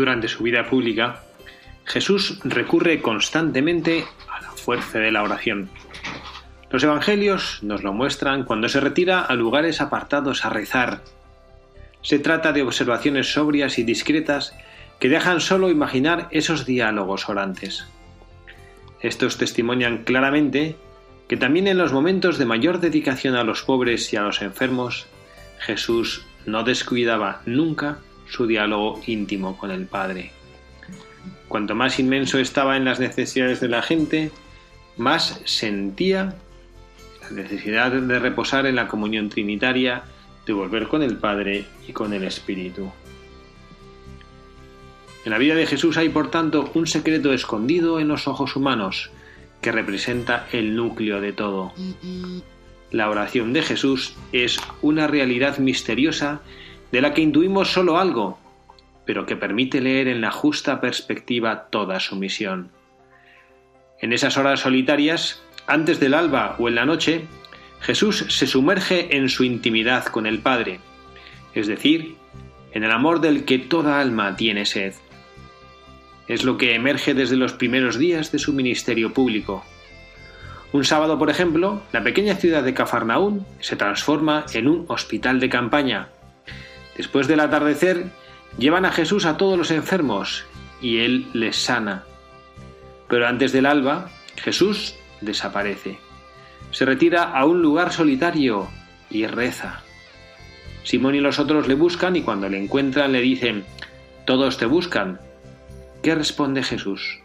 Durante su vida pública, Jesús recurre constantemente a la fuerza de la oración. Los evangelios nos lo muestran cuando se retira a lugares apartados a rezar. Se trata de observaciones sobrias y discretas que dejan solo imaginar esos diálogos orantes. Estos testimonian claramente que también en los momentos de mayor dedicación a los pobres y a los enfermos, Jesús no descuidaba nunca su diálogo íntimo con el Padre. Cuanto más inmenso estaba en las necesidades de la gente, más sentía la necesidad de reposar en la comunión trinitaria, de volver con el Padre y con el Espíritu. En la vida de Jesús hay, por tanto, un secreto escondido en los ojos humanos, que representa el núcleo de todo. La oración de Jesús es una realidad misteriosa de la que intuimos solo algo, pero que permite leer en la justa perspectiva toda su misión. En esas horas solitarias, antes del alba o en la noche, Jesús se sumerge en su intimidad con el Padre, es decir, en el amor del que toda alma tiene sed. Es lo que emerge desde los primeros días de su ministerio público. Un sábado, por ejemplo, la pequeña ciudad de Cafarnaún se transforma en un hospital de campaña, Después del atardecer, llevan a Jesús a todos los enfermos y Él les sana. Pero antes del alba, Jesús desaparece. Se retira a un lugar solitario y reza. Simón y los otros le buscan y cuando le encuentran le dicen, todos te buscan. ¿Qué responde Jesús?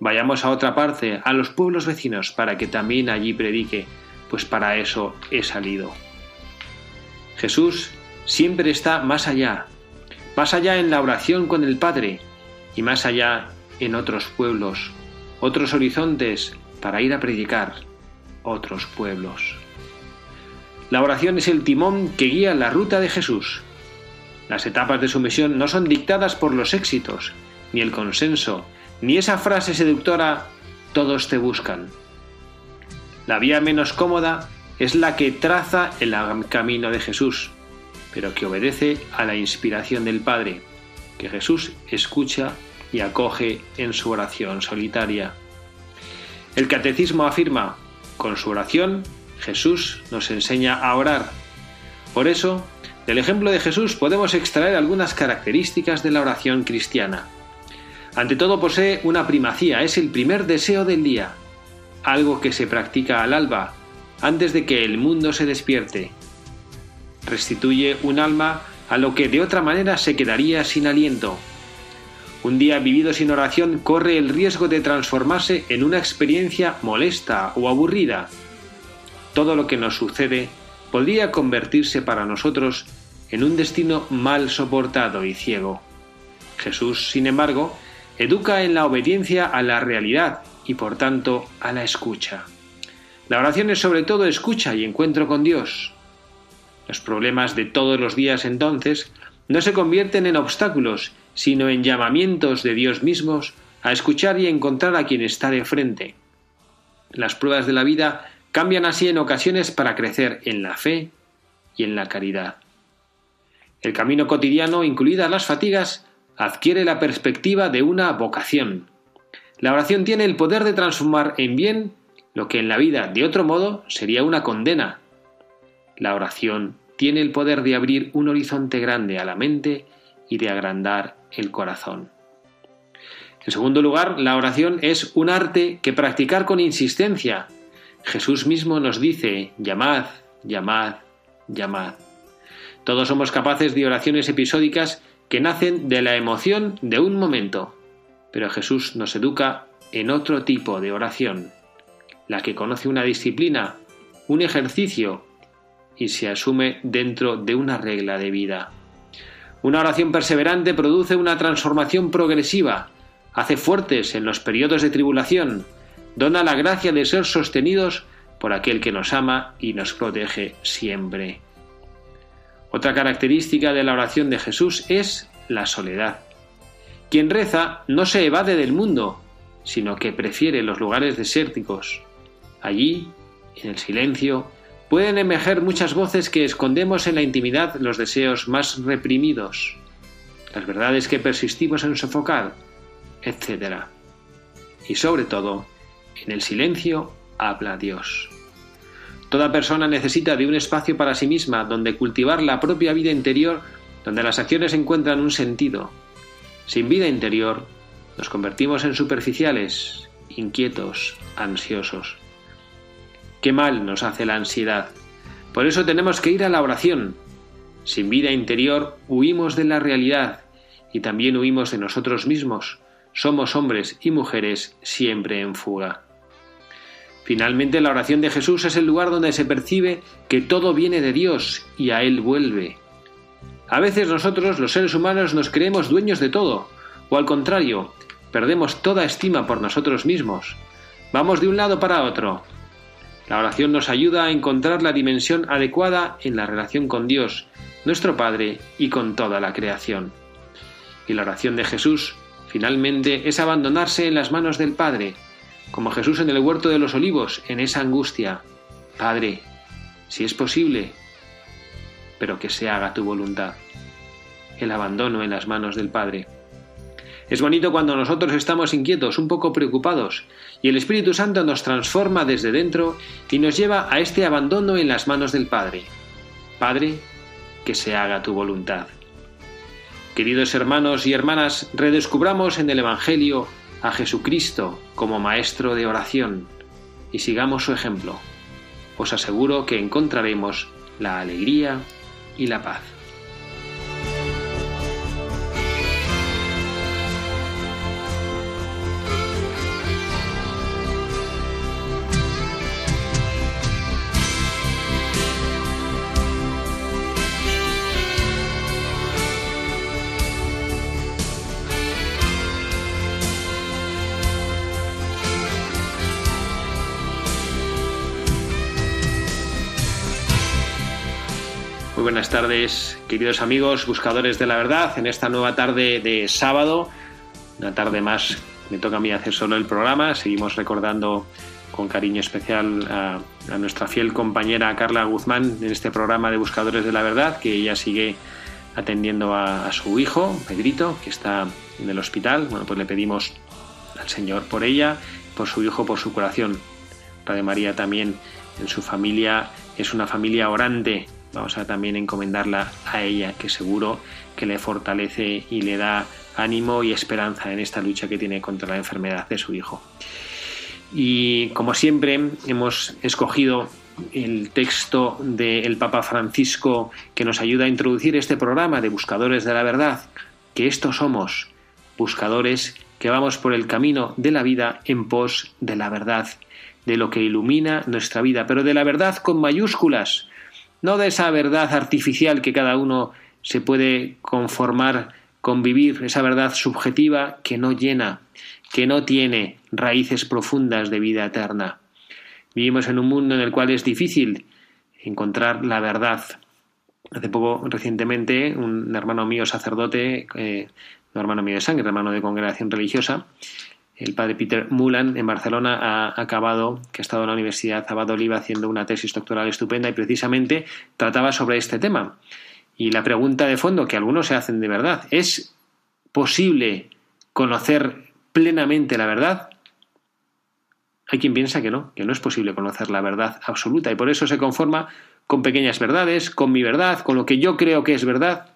Vayamos a otra parte, a los pueblos vecinos, para que también allí predique, pues para eso he salido. Jesús siempre está más allá, más allá en la oración con el Padre y más allá en otros pueblos, otros horizontes para ir a predicar, otros pueblos. La oración es el timón que guía la ruta de Jesús. Las etapas de su misión no son dictadas por los éxitos, ni el consenso, ni esa frase seductora todos te buscan. La vía menos cómoda es la que traza el camino de Jesús, pero que obedece a la inspiración del Padre, que Jesús escucha y acoge en su oración solitaria. El catecismo afirma, con su oración, Jesús nos enseña a orar. Por eso, del ejemplo de Jesús podemos extraer algunas características de la oración cristiana. Ante todo posee una primacía, es el primer deseo del día, algo que se practica al alba, antes de que el mundo se despierte, restituye un alma a lo que de otra manera se quedaría sin aliento. Un día vivido sin oración corre el riesgo de transformarse en una experiencia molesta o aburrida. Todo lo que nos sucede podría convertirse para nosotros en un destino mal soportado y ciego. Jesús, sin embargo, educa en la obediencia a la realidad y por tanto a la escucha. La oración es sobre todo escucha y encuentro con Dios. Los problemas de todos los días entonces no se convierten en obstáculos, sino en llamamientos de Dios mismos a escuchar y encontrar a quien está de frente. Las pruebas de la vida cambian así en ocasiones para crecer en la fe y en la caridad. El camino cotidiano, incluidas las fatigas, adquiere la perspectiva de una vocación. La oración tiene el poder de transformar en bien lo que en la vida de otro modo sería una condena La oración tiene el poder de abrir un horizonte grande a la mente y de agrandar el corazón. En segundo lugar, la oración es un arte que practicar con insistencia. Jesús mismo nos dice, llamad, llamad, llamad. Todos somos capaces de oraciones episódicas que nacen de la emoción de un momento, pero Jesús nos educa en otro tipo de oración, la que conoce una disciplina, un ejercicio y se asume dentro de una regla de vida. Una oración perseverante produce una transformación progresiva, hace fuertes en los periodos de tribulación, dona la gracia de ser sostenidos por aquel que nos ama y nos protege siempre. Otra característica de la oración de Jesús es la soledad. Quien reza no se evade del mundo, sino que prefiere los lugares desérticos. Allí, en el silencio, pueden emerger muchas voces que escondemos en la intimidad los deseos más reprimidos, las verdades que persistimos en sofocar, etc. Y sobre todo, en el silencio habla Dios. Toda persona necesita de un espacio para sí misma donde cultivar la propia vida interior, donde las acciones encuentran un sentido. Sin vida interior, nos convertimos en superficiales, inquietos, ansiosos. Qué mal nos hace la ansiedad. Por eso tenemos que ir a la oración. Sin vida interior huimos de la realidad y también huimos de nosotros mismos. Somos hombres y mujeres siempre en fuga. Finalmente, la oración de Jesús es el lugar donde se percibe que todo viene de Dios y a Él vuelve. A veces nosotros, los seres humanos, nos creemos dueños de todo, o al contrario, perdemos toda estima por nosotros mismos. Vamos de un lado para otro, la oración nos ayuda a encontrar la dimensión adecuada en la relación con Dios, nuestro Padre, y con toda la creación. Y la oración de Jesús, finalmente, es abandonarse en las manos del Padre, como Jesús en el huerto de los olivos, en esa angustia. Padre, si es posible, pero que se haga tu voluntad. El abandono en las manos del Padre. Es bonito cuando nosotros estamos inquietos, un poco preocupados, y el Espíritu Santo nos transforma desde dentro y nos lleva a este abandono en las manos del Padre. Padre, que se haga tu voluntad. Queridos hermanos y hermanas, redescubramos en el Evangelio a Jesucristo como Maestro de oración y sigamos su ejemplo. Os aseguro que encontraremos la alegría y la paz. Buenas tardes, queridos amigos, buscadores de la verdad, en esta nueva tarde de sábado, una tarde más, me toca a mí hacer solo el programa, seguimos recordando con cariño especial a, nuestra fiel compañera Carla Guzmán en este programa de Buscadores de la Verdad, que ella sigue atendiendo a, a su hijo, Pedrito, que está en el hospital. Bueno, pues le pedimos al Señor por ella, por su hijo, por su corazón. Padre María también en su familia es una familia orante, vamos a también encomendarla a ella, que seguro que le fortalece y le da ánimo y esperanza en esta lucha que tiene contra la enfermedad de su hijo. Y como siempre hemos escogido el texto del Papa Francisco que nos ayuda a introducir este programa de Buscadores de la Verdad, que estos somos, buscadores que vamos por el camino de la vida en pos de la verdad, de lo que ilumina nuestra vida, pero de la verdad con mayúsculas, no de esa verdad artificial que cada uno se puede conformar con vivir, esa verdad subjetiva que no llena, que no tiene raíces profundas de vida eterna. Vivimos en un mundo en el cual es difícil encontrar la verdad. Hace poco, recientemente, un hermano mío sacerdote, eh, un hermano mío de sangre, hermano de congregación religiosa, el padre Peter Mulan en Barcelona ha acabado, que ha estado en la Universidad Oliva haciendo una tesis doctoral estupenda y precisamente trataba sobre este tema. Y la pregunta de fondo que algunos se hacen de verdad, ¿es posible conocer plenamente la verdad? Hay quien piensa que no, que no es posible conocer la verdad absoluta y por eso se conforma con pequeñas verdades, con mi verdad, con lo que yo creo que es verdad.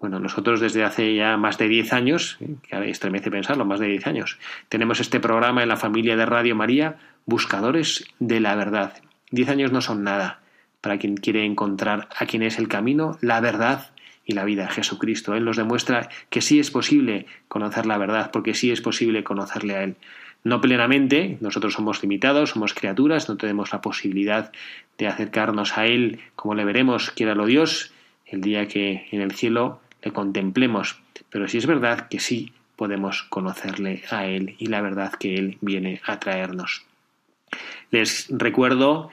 Bueno, nosotros desde hace ya más de 10 años, que estremece pensarlo, más de 10 años, tenemos este programa en la familia de Radio María, Buscadores de la Verdad. 10 años no son nada para quien quiere encontrar a quien es el camino, la verdad y la vida, Jesucristo. Él nos demuestra que sí es posible conocer la verdad, porque sí es posible conocerle a Él. No plenamente, nosotros somos limitados, somos criaturas, no tenemos la posibilidad de acercarnos a Él como le veremos, quiera lo Dios, el día que en el cielo le contemplemos. Pero sí es verdad que sí podemos conocerle a Él y la verdad que Él viene a traernos. Les recuerdo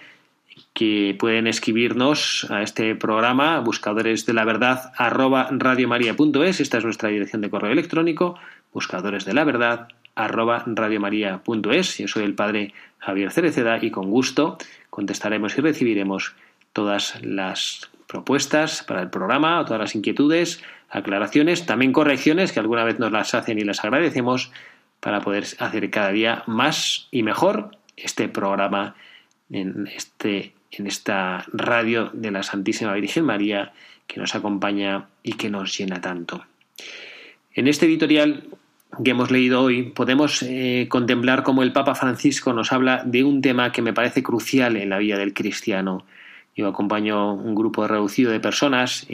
que pueden escribirnos a este programa, buscadores de la verdad, arroba radiomaria.es, esta es nuestra dirección de correo electrónico, buscadores de la verdad, arroba radiomaria.es. Yo soy el padre Javier Cereceda y con gusto contestaremos y recibiremos todas las propuestas para el programa, todas las inquietudes, aclaraciones, también correcciones que alguna vez nos las hacen y las agradecemos para poder hacer cada día más y mejor este programa en, este, en esta radio de la Santísima Virgen María que nos acompaña y que nos llena tanto. En este editorial que hemos leído hoy podemos eh, contemplar cómo el Papa Francisco nos habla de un tema que me parece crucial en la vida del cristiano. Yo acompaño un grupo reducido de personas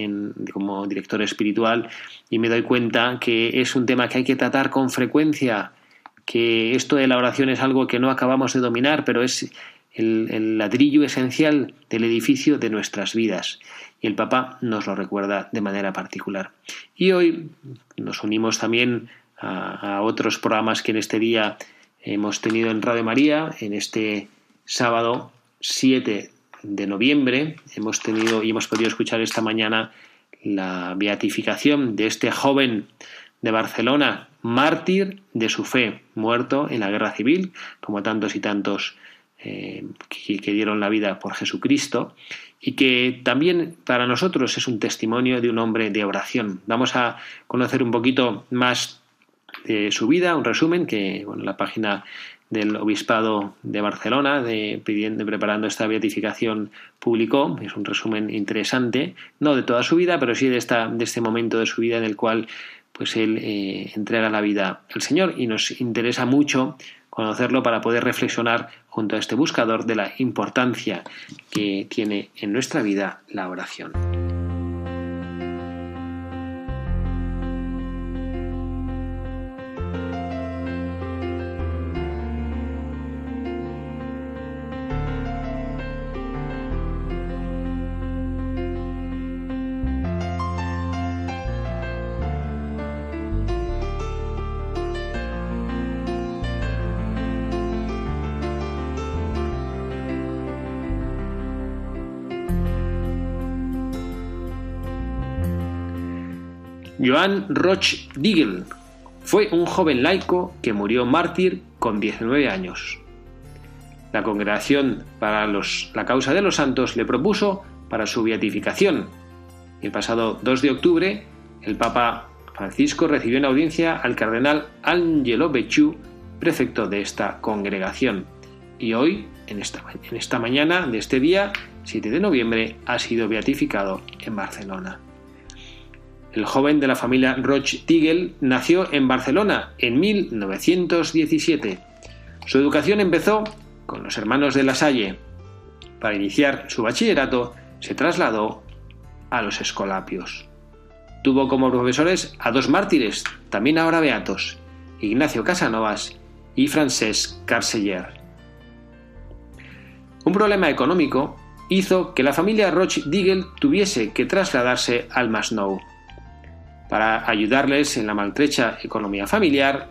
como director espiritual y me doy cuenta que es un tema que hay que tratar con frecuencia, que esto de la oración es algo que no acabamos de dominar, pero es el, ladrillo esencial del edificio de nuestras vidas. Y el Papa nos lo recuerda de manera particular. Y hoy nos unimos también a, a, otros programas que en este día hemos tenido en Radio María, en este sábado 7 de noviembre. Hemos tenido y hemos podido escuchar esta mañana la beatificación de este joven de Barcelona, mártir de su fe, muerto en la guerra civil, como tantos y tantos eh, que, dieron la vida por Jesucristo y que también para nosotros es un testimonio de un hombre de oración. Vamos a conocer un poquito más de su vida, un resumen que bueno, la página del Obispado de Barcelona, de, pidiendo, preparando esta beatificación, publicó. Es un resumen interesante, no de toda su vida, pero sí de, esta, de este momento de su vida en el cual pues él eh, entrega la vida al Señor y nos interesa mucho conocerlo para poder reflexionar junto a este buscador de la importancia que tiene en nuestra vida la oración. Joan Roch Digel fue un joven laico que murió mártir con 19 años. La Congregación para la Causa de los Santos le propuso para su beatificación. El pasado 2 de octubre, el Papa Francisco recibió en audiencia al cardenal Angelo Becciu, prefecto de esta congregación. Y hoy, en esta mañana de este día, 7 de noviembre, ha sido beatificado en Barcelona. El joven de la familia Roch-Tigel nació en Barcelona en 1917. Su educación empezó con los hermanos de La Salle. Para iniciar su bachillerato se trasladó a los Escolapios. Tuvo como profesores a dos mártires, también ahora beatos, Ignacio Casanovas y Francesc Carceller. Un problema económico hizo que la familia Roch-Digel tuviese que trasladarse al Masnou. Para ayudarles en la maltrecha economía familiar,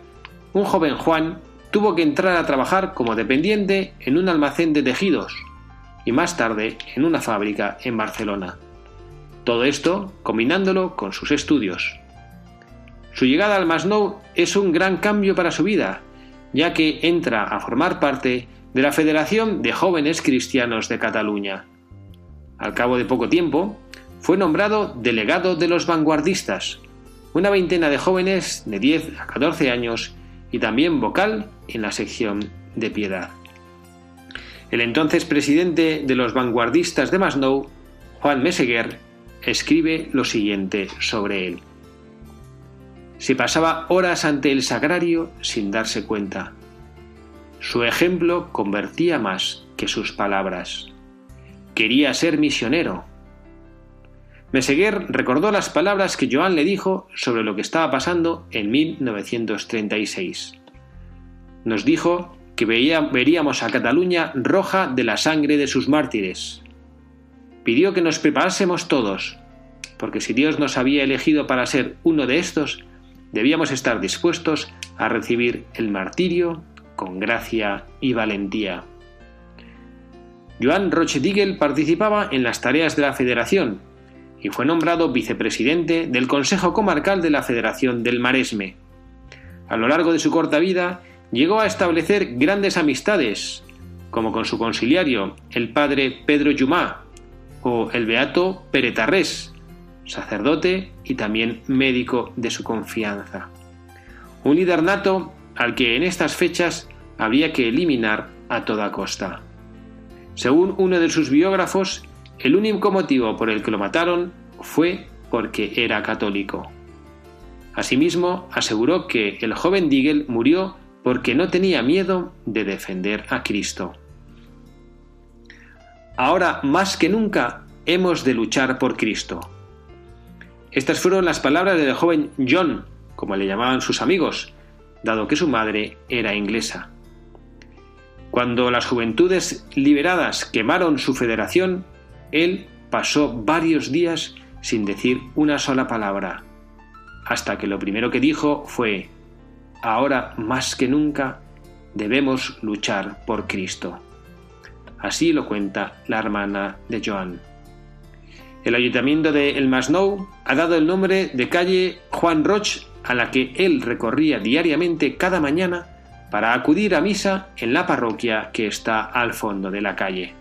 un joven Juan tuvo que entrar a trabajar como dependiente en un almacén de tejidos y más tarde en una fábrica en Barcelona. Todo esto combinándolo con sus estudios. Su llegada al Masnou es un gran cambio para su vida, ya que entra a formar parte de la Federación de Jóvenes Cristianos de Cataluña. Al cabo de poco tiempo, fue nombrado delegado de los vanguardistas, una veintena de jóvenes de 10 a 14 años y también vocal en la sección de piedad. El entonces presidente de los vanguardistas de Masnou, Juan Meseguer, escribe lo siguiente sobre él. Se pasaba horas ante el sagrario sin darse cuenta. Su ejemplo convertía más que sus palabras. Quería ser misionero. Meseguer recordó las palabras que Joan le dijo sobre lo que estaba pasando en 1936. Nos dijo que veríamos a Cataluña roja de la sangre de sus mártires. Pidió que nos preparásemos todos, porque si Dios nos había elegido para ser uno de estos, debíamos estar dispuestos a recibir el martirio con gracia y valentía. Joan Rochedigel participaba en las tareas de la Federación y fue nombrado vicepresidente del Consejo Comarcal de la Federación del Maresme. A lo largo de su corta vida llegó a establecer grandes amistades, como con su conciliario, el padre Pedro Yumá, o el beato Peretarrés, sacerdote y también médico de su confianza. Un líder nato al que en estas fechas había que eliminar a toda costa. Según uno de sus biógrafos, el único motivo por el que lo mataron fue porque era católico. Asimismo, aseguró que el joven Digel murió porque no tenía miedo de defender a Cristo. Ahora más que nunca hemos de luchar por Cristo. Estas fueron las palabras del joven John, como le llamaban sus amigos, dado que su madre era inglesa. Cuando las juventudes liberadas quemaron su federación, él pasó varios días sin decir una sola palabra, hasta que lo primero que dijo fue, ahora más que nunca debemos luchar por Cristo. Así lo cuenta la hermana de Joan. El ayuntamiento de El Masnou ha dado el nombre de calle Juan Roch a la que él recorría diariamente cada mañana para acudir a misa en la parroquia que está al fondo de la calle.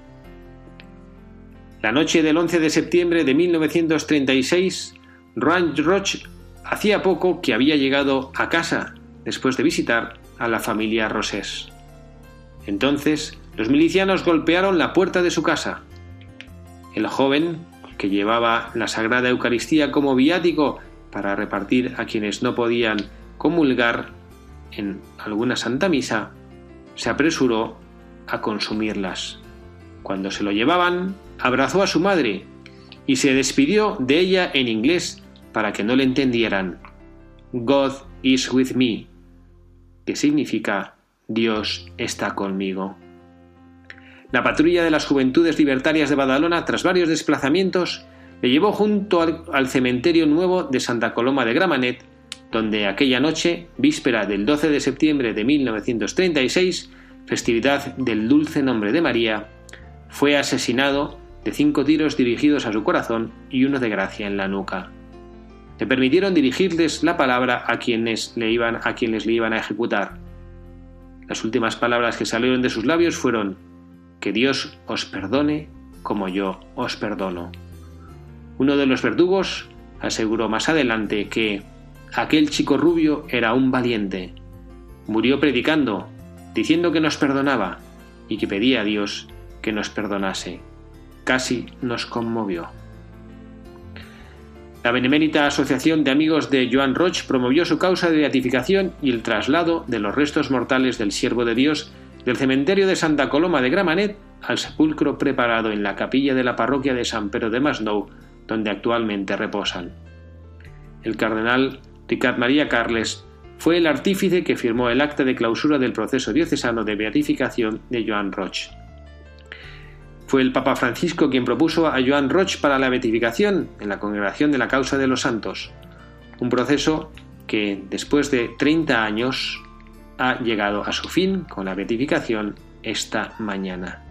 La noche del 11 de septiembre de 1936, Juan Roch hacía poco que había llegado a casa después de visitar a la familia Rosés. Entonces, los milicianos golpearon la puerta de su casa. El joven que llevaba la Sagrada Eucaristía como viático para repartir a quienes no podían comulgar en alguna Santa Misa, se apresuró a consumirlas. Cuando se lo llevaban, abrazó a su madre y se despidió de ella en inglés para que no le entendieran. God is with me, que significa Dios está conmigo. La patrulla de las Juventudes Libertarias de Badalona, tras varios desplazamientos, le llevó junto al, cementerio nuevo de Santa Coloma de Gramanet, donde aquella noche, víspera del 12 de septiembre de 1936, festividad del dulce nombre de María, fue asesinado de cinco tiros dirigidos a su corazón y uno de gracia en la nuca. Le permitieron dirigirles la palabra a quienes le iban a quienes le iban a ejecutar. Las últimas palabras que salieron de sus labios fueron que Dios os perdone como yo os perdono. Uno de los verdugos aseguró más adelante que aquel chico rubio era un valiente. Murió predicando, diciendo que nos perdonaba y que pedía a Dios que nos perdonase. Casi nos conmovió. La Benemérita Asociación de Amigos de Joan Roch promovió su causa de beatificación y el traslado de los restos mortales del siervo de Dios del cementerio de Santa Coloma de Gramanet al sepulcro preparado en la capilla de la parroquia de San Pedro de Masnou, donde actualmente reposan. El cardenal Ricard María Carles fue el artífice que firmó el acta de clausura del proceso diocesano de beatificación de Joan Roch. Fue el Papa Francisco quien propuso a Joan Roch para la beatificación en la Congregación de la Causa de los Santos, un proceso que, después de 30 años, ha llegado a su fin con la beatificación esta mañana.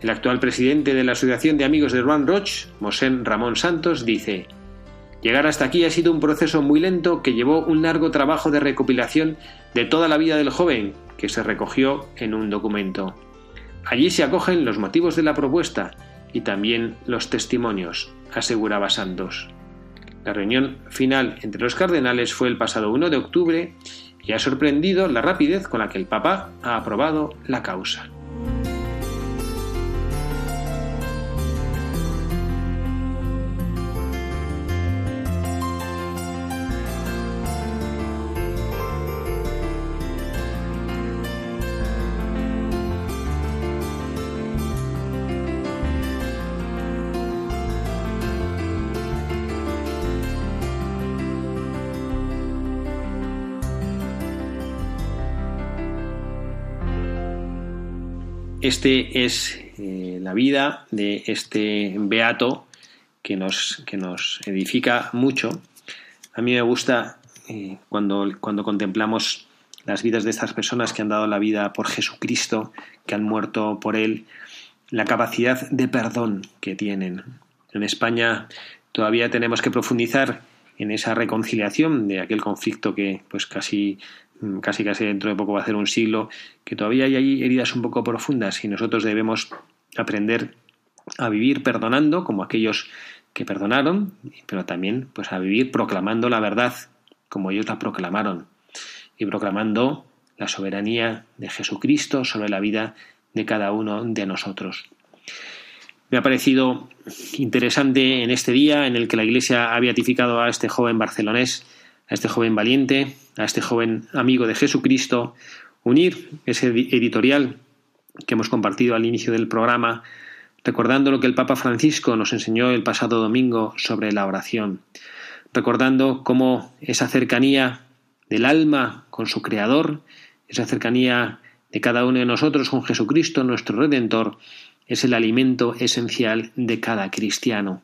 El actual presidente de la Asociación de Amigos de Juan Roch, Mosén Ramón Santos, dice: Llegar hasta aquí ha sido un proceso muy lento que llevó un largo trabajo de recopilación de toda la vida del joven, que se recogió en un documento. Allí se acogen los motivos de la propuesta y también los testimonios, aseguraba Santos. La reunión final entre los cardenales fue el pasado 1 de octubre y ha sorprendido la rapidez con la que el Papa ha aprobado la causa. Este es eh, la vida de este beato que nos, que nos edifica mucho. A mí me gusta eh, cuando, cuando contemplamos las vidas de estas personas que han dado la vida por Jesucristo, que han muerto por Él, la capacidad de perdón que tienen. En España todavía tenemos que profundizar en esa reconciliación de aquel conflicto que pues casi casi casi dentro de poco va a ser un siglo, que todavía hay ahí heridas un poco profundas y nosotros debemos aprender a vivir perdonando como aquellos que perdonaron, pero también pues a vivir proclamando la verdad como ellos la proclamaron y proclamando la soberanía de Jesucristo sobre la vida de cada uno de nosotros. Me ha parecido interesante en este día en el que la Iglesia ha beatificado a este joven barcelonés a este joven valiente, a este joven amigo de Jesucristo, unir ese editorial que hemos compartido al inicio del programa, recordando lo que el Papa Francisco nos enseñó el pasado domingo sobre la oración, recordando cómo esa cercanía del alma con su Creador, esa cercanía de cada uno de nosotros con Jesucristo, nuestro Redentor, es el alimento esencial de cada cristiano.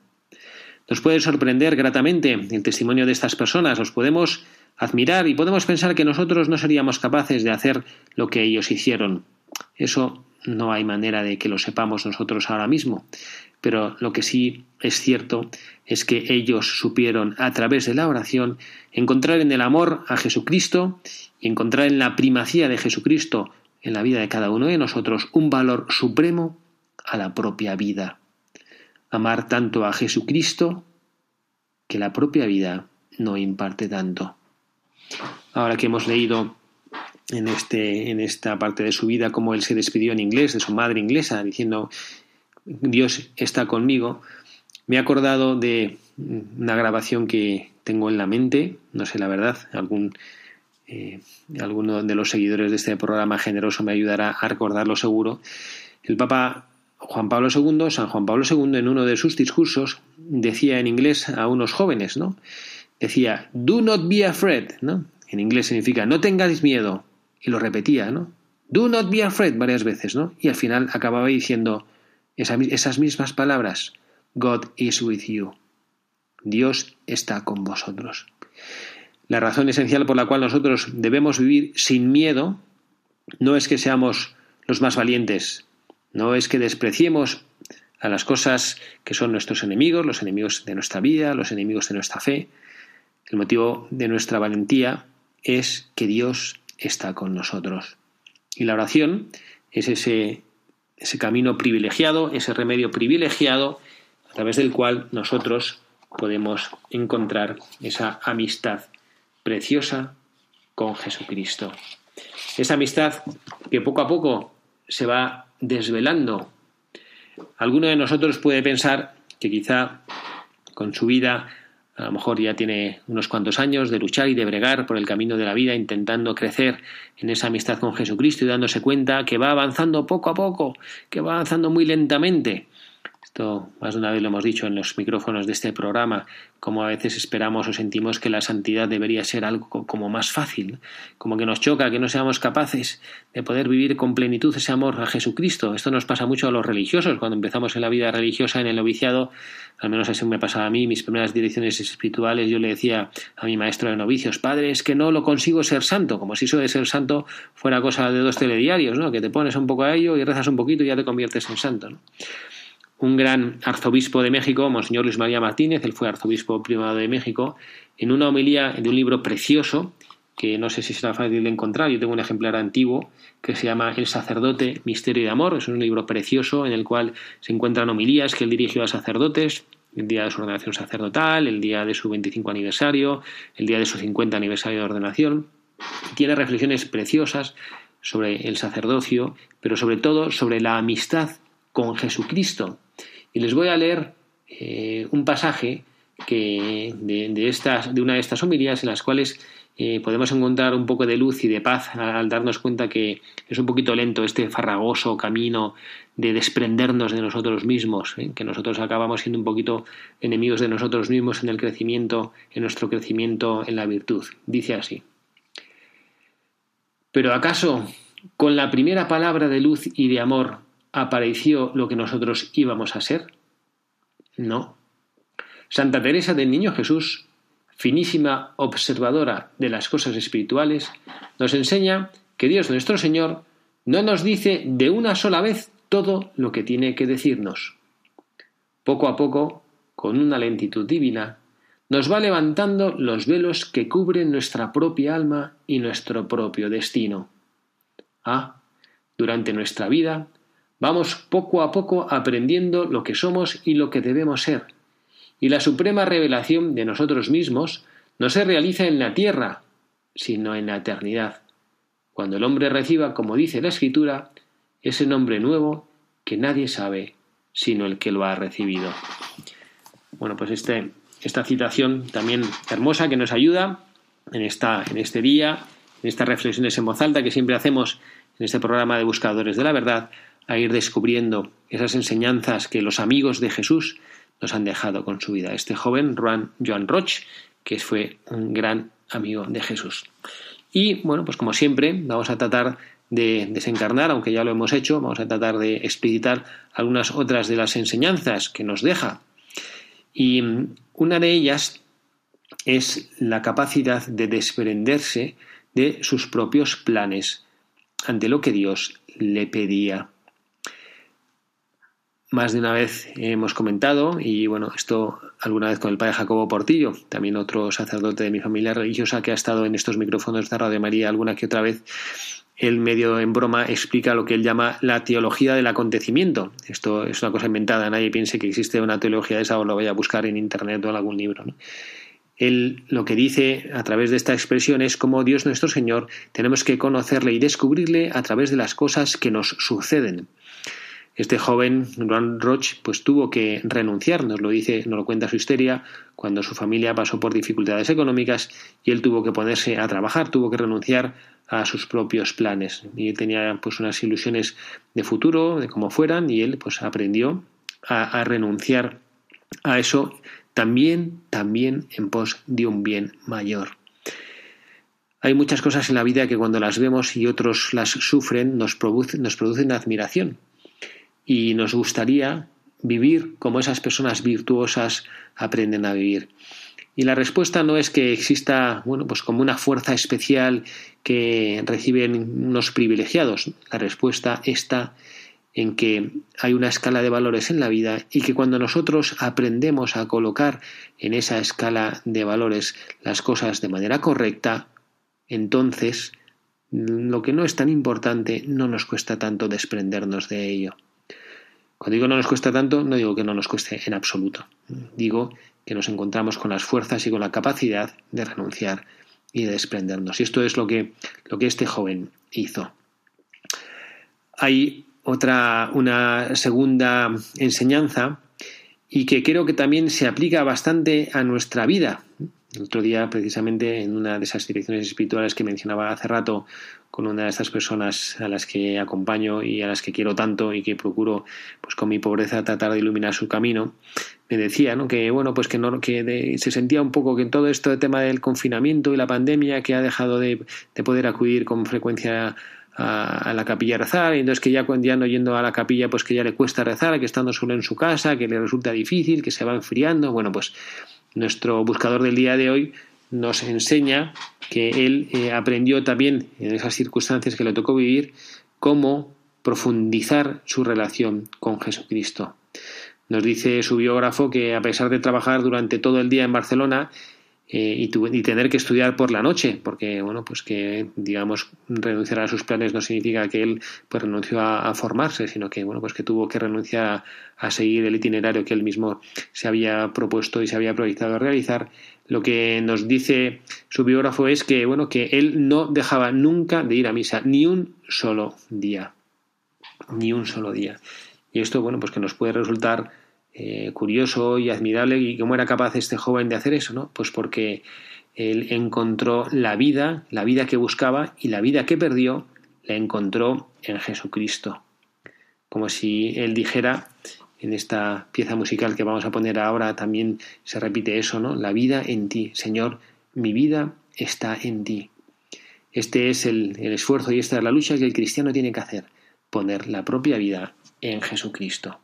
Nos puede sorprender gratamente el testimonio de estas personas, los podemos admirar y podemos pensar que nosotros no seríamos capaces de hacer lo que ellos hicieron. Eso no hay manera de que lo sepamos nosotros ahora mismo. Pero lo que sí es cierto es que ellos supieron, a través de la oración, encontrar en el amor a Jesucristo y encontrar en la primacía de Jesucristo en la vida de cada uno de nosotros un valor supremo a la propia vida amar tanto a Jesucristo que la propia vida no imparte tanto. Ahora que hemos leído en, este, en esta parte de su vida cómo él se despidió en inglés de su madre inglesa, diciendo Dios está conmigo, me he acordado de una grabación que tengo en la mente, no sé la verdad, algún eh, alguno de los seguidores de este programa generoso me ayudará a recordarlo seguro. El Papa Juan Pablo II, San Juan Pablo II, en uno de sus discursos, decía en inglés a unos jóvenes, ¿no? Decía, do not be afraid, ¿no? En inglés significa, no tengáis miedo. Y lo repetía, ¿no? Do not be afraid varias veces, ¿no? Y al final acababa diciendo esas mismas palabras, God is with you. Dios está con vosotros. La razón esencial por la cual nosotros debemos vivir sin miedo no es que seamos los más valientes, no es que despreciemos a las cosas que son nuestros enemigos, los enemigos de nuestra vida, los enemigos de nuestra fe. El motivo de nuestra valentía es que Dios está con nosotros. Y la oración es ese, camino privilegiado, ese remedio privilegiado a través del cual nosotros podemos encontrar esa amistad preciosa con Jesucristo. Esa amistad que poco a poco se va desvelando. Alguno de nosotros puede pensar que quizá con su vida a lo mejor ya tiene unos cuantos años de luchar y de bregar por el camino de la vida, intentando crecer en esa amistad con Jesucristo y dándose cuenta que va avanzando poco a poco, que va avanzando muy lentamente. Esto más de una vez lo hemos dicho en los micrófonos de este programa, como a veces esperamos o sentimos que la santidad debería ser algo como más fácil, como que nos choca que no seamos capaces de poder vivir con plenitud ese amor a Jesucristo. Esto nos pasa mucho a los religiosos, cuando empezamos en la vida religiosa, en el noviciado, al menos así me pasaba a mí, mis primeras direcciones espirituales, yo le decía a mi maestro de novicios, padre, es que no lo consigo ser santo, como si eso de ser santo fuera cosa de dos telediarios, ¿no? que te pones un poco a ello y rezas un poquito y ya te conviertes en santo. Un gran arzobispo de México, Monseñor Luis María Martínez, él fue arzobispo privado de México, en una homilía de un libro precioso, que no sé si será fácil de encontrar, yo tengo un ejemplar antiguo, que se llama El sacerdote, misterio de amor, es un libro precioso en el cual se encuentran homilías que él dirigió a sacerdotes, el día de su ordenación sacerdotal, el día de su 25 aniversario, el día de su 50 aniversario de ordenación. Tiene reflexiones preciosas sobre el sacerdocio, pero sobre todo sobre la amistad con Jesucristo, y les voy a leer eh, un pasaje que de, estas, de una de estas homilías en las cuales eh, podemos encontrar un poco de luz y de paz al, darnos cuenta que es un poquito lento este farragoso camino de desprendernos de nosotros mismos, ¿eh? que nosotros acabamos siendo un poquito enemigos de nosotros mismos en el crecimiento, en nuestro crecimiento en la virtud. Dice así. Pero acaso, con la primera palabra de luz y de amor, apareció lo que nosotros íbamos a ser? No. Santa Teresa del Niño Jesús, finísima observadora de las cosas espirituales, nos enseña que Dios nuestro Señor no nos dice de una sola vez todo lo que tiene que decirnos. Poco a poco, con una lentitud divina, nos va levantando los velos que cubren nuestra propia alma y nuestro propio destino. Ah, durante nuestra vida vamos poco a poco aprendiendo lo que somos y lo que debemos ser. Y la suprema revelación de nosotros mismos no se realiza en la tierra, sino en la eternidad, cuando el hombre reciba, como dice la Escritura, ese nombre nuevo que nadie sabe sino el que lo ha recibido. Bueno, pues este, esta citación también hermosa que nos ayuda en, esta, en este día, en estas reflexiones en voz alta que siempre hacemos en este programa de Buscadores de la Verdad, a ir descubriendo esas enseñanzas que los amigos de Jesús nos han dejado con su vida. Este joven, Juan Joan Roch, que fue un gran amigo de Jesús. Y bueno, pues como siempre, vamos a tratar de desencarnar, aunque ya lo hemos hecho, vamos a tratar de explicitar algunas otras de las enseñanzas que nos deja. Y una de ellas es la capacidad de desprenderse de sus propios planes ante lo que Dios le pedía más de una vez hemos comentado, y bueno, esto alguna vez con el padre Jacobo Portillo, también otro sacerdote de mi familia religiosa que ha estado en estos micrófonos de Radio María alguna que otra vez, él medio en broma explica lo que él llama la teología del acontecimiento. Esto es una cosa inventada, nadie piense que existe una teología de esa o lo vaya a buscar en internet o en algún libro. Él lo que dice a través de esta expresión es como Dios nuestro Señor tenemos que conocerle y descubrirle a través de las cosas que nos suceden. Este joven, Juan Roch, pues tuvo que renunciar, nos lo dice, nos lo cuenta su histeria, cuando su familia pasó por dificultades económicas y él tuvo que ponerse a trabajar, tuvo que renunciar a sus propios planes. Y él tenía pues unas ilusiones de futuro, de cómo fueran, y él pues aprendió a, renunciar a eso también, también en pos de un bien mayor. Hay muchas cosas en la vida que cuando las vemos y otros las sufren nos producen admiración y nos gustaría vivir como esas personas virtuosas aprenden a vivir. Y la respuesta no es que exista, bueno, pues como una fuerza especial que reciben unos privilegiados. La respuesta está en que hay una escala de valores en la vida y que cuando nosotros aprendemos a colocar en esa escala de valores las cosas de manera correcta, entonces lo que no es tan importante no nos cuesta tanto desprendernos de ello. Cuando digo no nos cuesta tanto, no digo que no nos cueste en absoluto. Digo que nos encontramos con las fuerzas y con la capacidad de renunciar y de desprendernos. Y esto es lo que, lo que este joven hizo. Hay otra, una segunda enseñanza y que creo que también se aplica bastante a nuestra vida. El otro día, precisamente, en una de esas direcciones espirituales que mencionaba hace rato, con una de estas personas a las que acompaño y a las que quiero tanto y que procuro, pues con mi pobreza, tratar de iluminar su camino, me decía, ¿no? Que bueno, pues que no, que se sentía un poco que en todo esto de tema del confinamiento y la pandemia, que ha dejado de, de poder acudir con frecuencia a, la capilla a rezar, y entonces que ya, ya no yendo a la capilla, pues que ya le cuesta rezar, que estando solo en su casa, que le resulta difícil, que se va enfriando, bueno, pues nuestro buscador del día de hoy nos enseña que él eh, aprendió también en esas circunstancias que le tocó vivir cómo profundizar su relación con Jesucristo. Nos dice su biógrafo que a pesar de trabajar durante todo el día en Barcelona, eh, y, tener que estudiar por la noche, porque bueno, pues que digamos renunciar a sus planes no significa que él pues renunció a, formarse, sino que bueno, pues que tuvo que renunciar a, seguir el itinerario que él mismo se había propuesto y se había proyectado a realizar. Lo que nos dice su biógrafo es que bueno, que él no dejaba nunca de ir a misa, ni un solo día, ni un solo día. Y esto bueno, pues que nos puede resultar eh, curioso y admirable y cómo era capaz este joven de hacer eso, ¿no? Pues porque él encontró la vida, la vida que buscaba y la vida que perdió la encontró en Jesucristo. Como si él dijera, en esta pieza musical que vamos a poner ahora también se repite eso, ¿no? La vida en ti, Señor, mi vida está en ti. Este es el, el esfuerzo y esta es la lucha que el cristiano tiene que hacer, poner la propia vida en Jesucristo.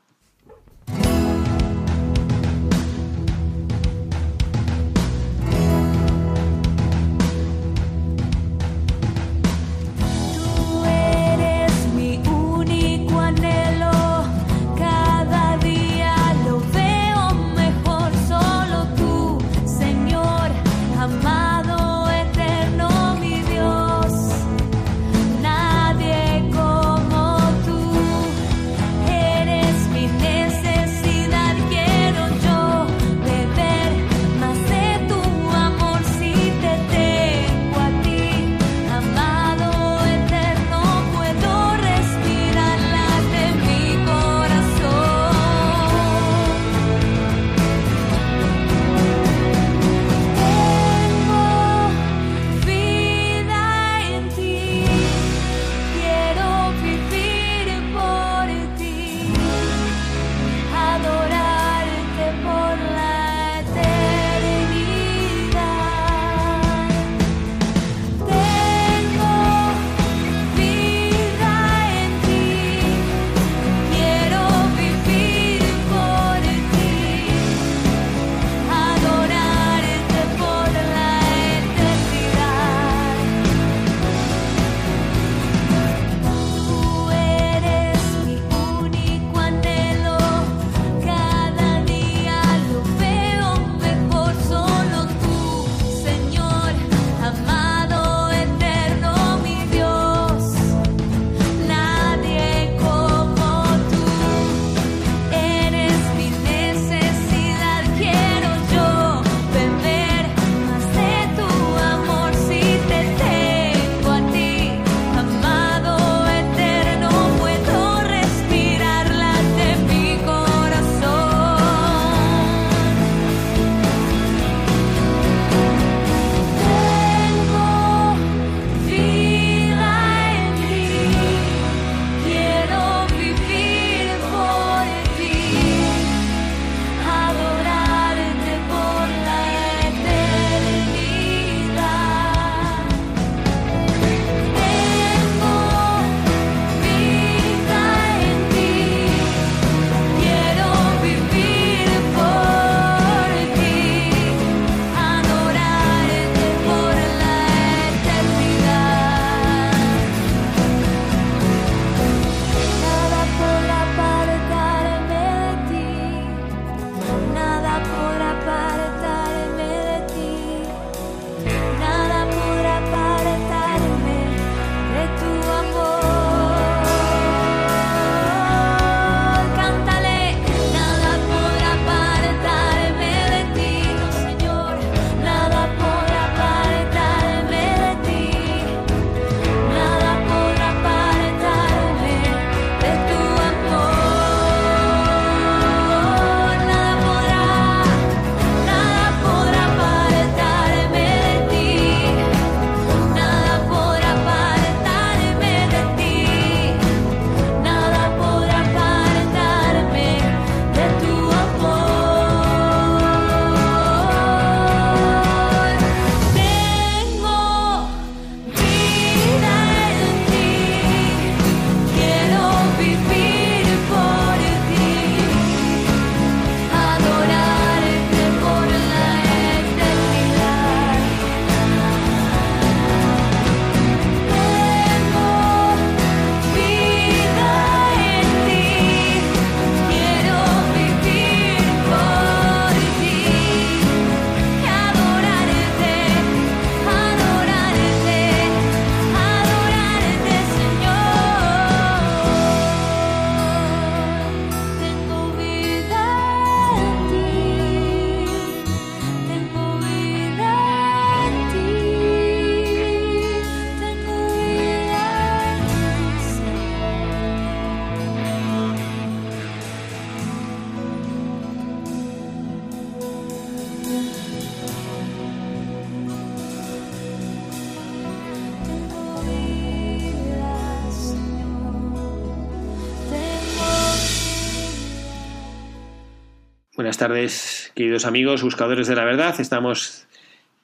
Buenas tardes, queridos amigos, buscadores de la verdad. Estamos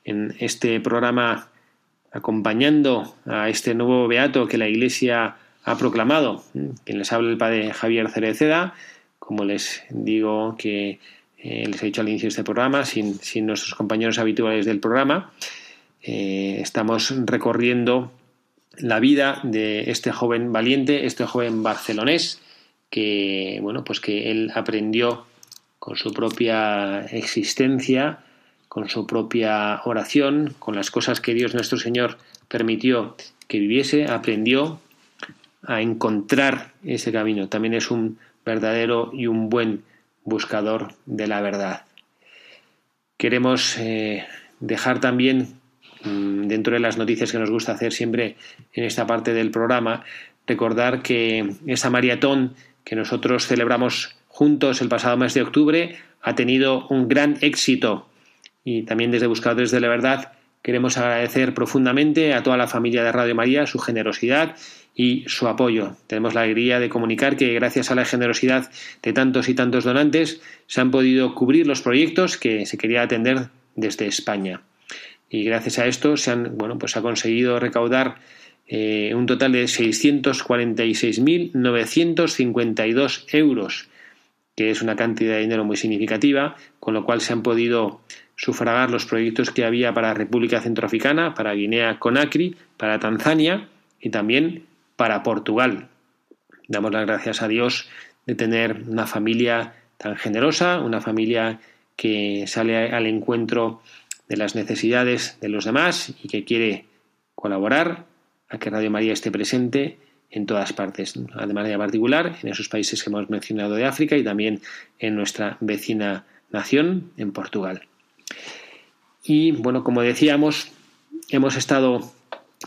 en este programa acompañando a este nuevo beato que la Iglesia ha proclamado. Quien les habla el padre Javier Cereceda, como les digo que eh, les he dicho al inicio de este programa, sin, nuestros compañeros habituales del programa, eh, estamos recorriendo la vida de este joven valiente, este joven barcelonés, que bueno, pues que él aprendió con su propia existencia, con su propia oración, con las cosas que Dios nuestro Señor permitió que viviese, aprendió a encontrar ese camino. También es un verdadero y un buen buscador de la verdad. Queremos eh, dejar también, mm, dentro de las noticias que nos gusta hacer siempre en esta parte del programa, recordar que esa maratón que nosotros celebramos juntos el pasado mes de octubre ha tenido un gran éxito y también desde Buscadores de la Verdad queremos agradecer profundamente a toda la familia de Radio María su generosidad y su apoyo. Tenemos la alegría de comunicar que gracias a la generosidad de tantos y tantos donantes se han podido cubrir los proyectos que se quería atender desde España. Y gracias a esto se han, bueno, pues ha conseguido recaudar eh, un total de 646.952 euros, que es una cantidad de dinero muy significativa, con lo cual se han podido sufragar los proyectos que había para República Centroafricana, para Guinea Conakry, para Tanzania y también para Portugal. Damos las gracias a Dios de tener una familia tan generosa, una familia que sale al encuentro de las necesidades de los demás y que quiere colaborar a que Radio María esté presente en todas partes, de manera particular en esos países que hemos mencionado de África y también en nuestra vecina nación, en Portugal. Y bueno, como decíamos, hemos estado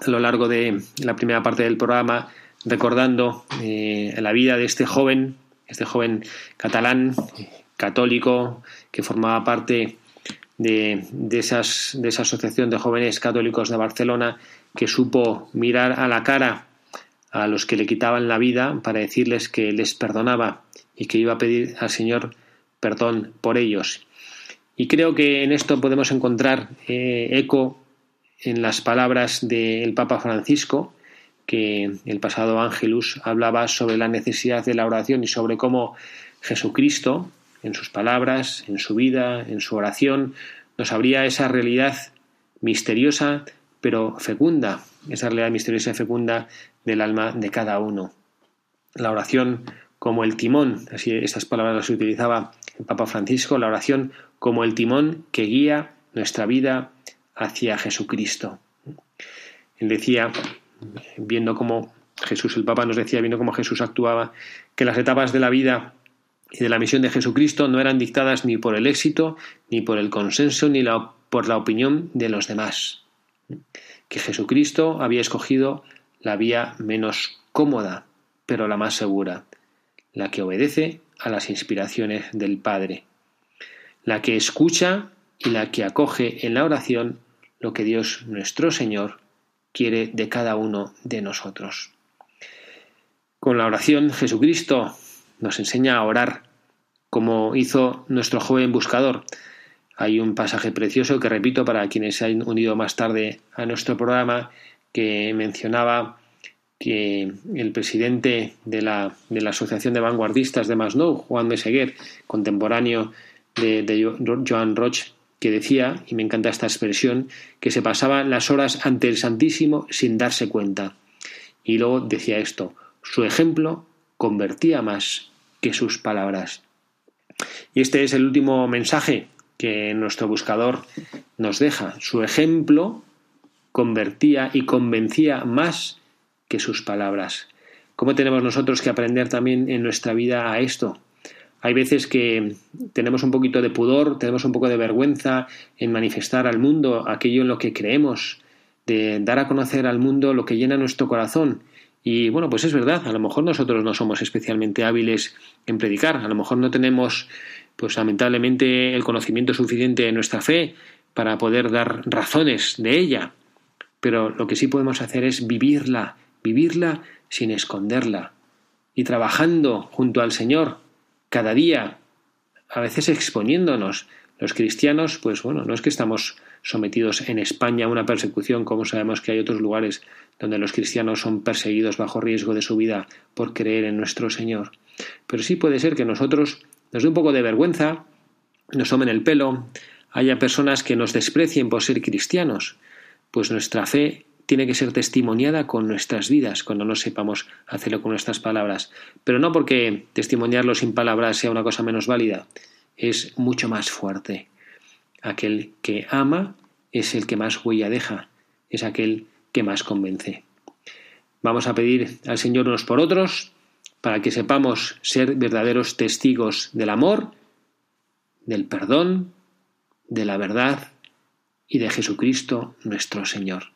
a lo largo de la primera parte del programa recordando eh, la vida de este joven, este joven catalán, católico, que formaba parte de, esas, de esa asociación de jóvenes católicos de Barcelona, que supo mirar a la cara a los que le quitaban la vida para decirles que les perdonaba y que iba a pedir al Señor perdón por ellos. Y creo que en esto podemos encontrar eh, eco en las palabras del Papa Francisco, que el pasado Ángelus hablaba sobre la necesidad de la oración y sobre cómo Jesucristo, en sus palabras, en su vida, en su oración, nos abría esa realidad misteriosa pero fecunda, esa realidad misteriosa y fecunda del alma de cada uno. La oración como el timón, así estas palabras las utilizaba el Papa Francisco, la oración como el timón que guía nuestra vida hacia Jesucristo. Él decía, viendo cómo Jesús, el Papa nos decía, viendo cómo Jesús actuaba, que las etapas de la vida y de la misión de Jesucristo no eran dictadas ni por el éxito, ni por el consenso, ni por la opinión de los demás. Que Jesucristo había escogido la vía menos cómoda, pero la más segura, la que obedece a las inspiraciones del Padre, la que escucha y la que acoge en la oración lo que Dios nuestro Señor quiere de cada uno de nosotros. Con la oración Jesucristo nos enseña a orar como hizo nuestro joven buscador. Hay un pasaje precioso que repito para quienes se han unido más tarde a nuestro programa que mencionaba que el presidente de la, de la Asociación de Vanguardistas de Masnou, Juan de Seguer, contemporáneo de, Joan Roch, que decía, y me encanta esta expresión, que se pasaba las horas ante el Santísimo sin darse cuenta. Y luego decía esto, su ejemplo convertía más que sus palabras. Y este es el último mensaje que nuestro buscador nos deja. Su ejemplo convertía y convencía más que sus palabras. ¿Cómo tenemos nosotros que aprender también en nuestra vida a esto? Hay veces que tenemos un poquito de pudor, tenemos un poco de vergüenza en manifestar al mundo aquello en lo que creemos, de dar a conocer al mundo lo que llena nuestro corazón. Y bueno, pues es verdad, a lo mejor nosotros no somos especialmente hábiles en predicar, a lo mejor no tenemos, pues lamentablemente, el conocimiento suficiente de nuestra fe para poder dar razones de ella. Pero lo que sí podemos hacer es vivirla, vivirla sin esconderla y trabajando junto al Señor cada día, a veces exponiéndonos. Los cristianos, pues bueno, no es que estamos sometidos en España a una persecución, como sabemos que hay otros lugares donde los cristianos son perseguidos bajo riesgo de su vida por creer en nuestro Señor. Pero sí puede ser que nosotros nos dé un poco de vergüenza, nos tomen el pelo, haya personas que nos desprecien por ser cristianos, pues nuestra fe tiene que ser testimoniada con nuestras vidas cuando no sepamos hacerlo con nuestras palabras. Pero no porque testimoniarlo sin palabras sea una cosa menos válida, es mucho más fuerte. Aquel que ama es el que más huella deja, es aquel que más convence. Vamos a pedir al Señor unos por otros para que sepamos ser verdaderos testigos del amor, del perdón, de la verdad y de Jesucristo nuestro Señor.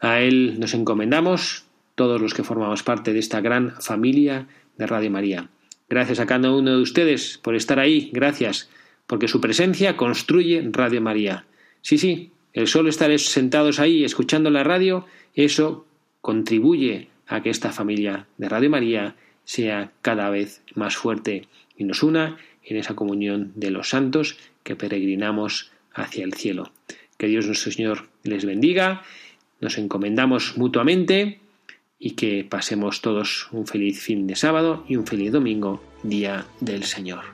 A Él nos encomendamos todos los que formamos parte de esta gran familia de Radio María. Gracias a cada uno de ustedes por estar ahí, gracias, porque su presencia construye Radio María. Sí, sí, el solo estar sentados ahí escuchando la radio, eso contribuye a que esta familia de Radio María sea cada vez más fuerte y nos una en esa comunión de los santos que peregrinamos hacia el cielo. Que Dios nuestro Señor les bendiga, nos encomendamos mutuamente y que pasemos todos un feliz fin de sábado y un feliz domingo, día del Señor.